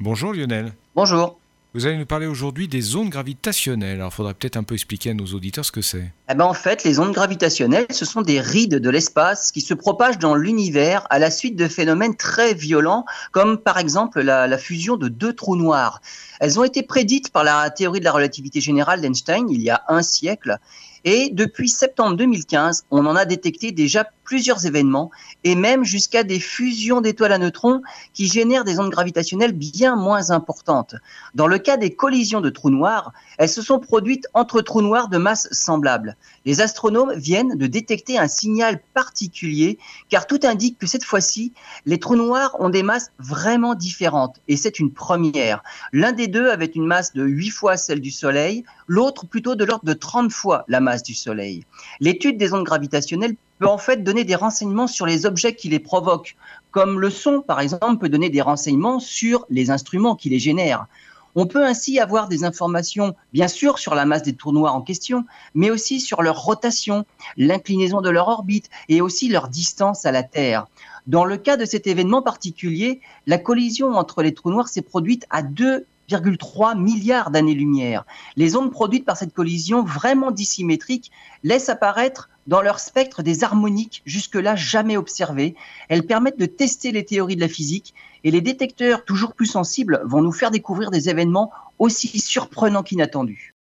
Bonjour Lionel. Bonjour. Vous allez nous parler aujourd'hui des ondes gravitationnelles. Alors, il faudrait peut-être un peu expliquer à nos auditeurs ce que c'est. Eh ben, en fait, les ondes gravitationnelles, ce sont des rides de l'espace qui se propagent dans l'univers à la suite de phénomènes très violents, comme par exemple la, la, fusion de deux trous noirs. Elles ont été prédites par la théorie de la relativité générale d'Einstein il y a un siècle. Et depuis septembre 2015, on en a détecté déjà plusieurs événements et même jusqu'à des fusions d'étoiles à neutrons qui génèrent des ondes gravitationnelles bien moins importantes. Dans le cas des collisions de trous noirs, elles se sont produites entre trous noirs de masse semblable. Les astronomes viennent de détecter un signal particulier car tout indique que cette fois-ci, les trous noirs ont des masses vraiment différentes et c'est une première. L'un des deux avait une masse de 8 fois celle du Soleil, l'autre plutôt de l'ordre de 30 fois la masse du Soleil. L'étude des ondes gravitationnelles peut en fait donner des renseignements sur les objets qui les provoquent, comme le son, par exemple, peut donner des renseignements sur les instruments qui les génèrent. On peut ainsi avoir des informations, bien sûr, sur la masse des trous noirs en question, mais aussi sur leur rotation, l'inclinaison de leur orbite et aussi leur distance à la Terre. Dans le cas de cet événement particulier, la collision entre les trous noirs s'est produite à 2,3 milliards d'années-lumière. Les ondes produites par cette collision vraiment dissymétrique laissent apparaître dans leur spectre des harmoniques jusque-là jamais observées. Elles permettent de tester les théories de la physique et les détecteurs toujours plus sensibles vont nous faire découvrir des événements aussi surprenants qu'inattendus.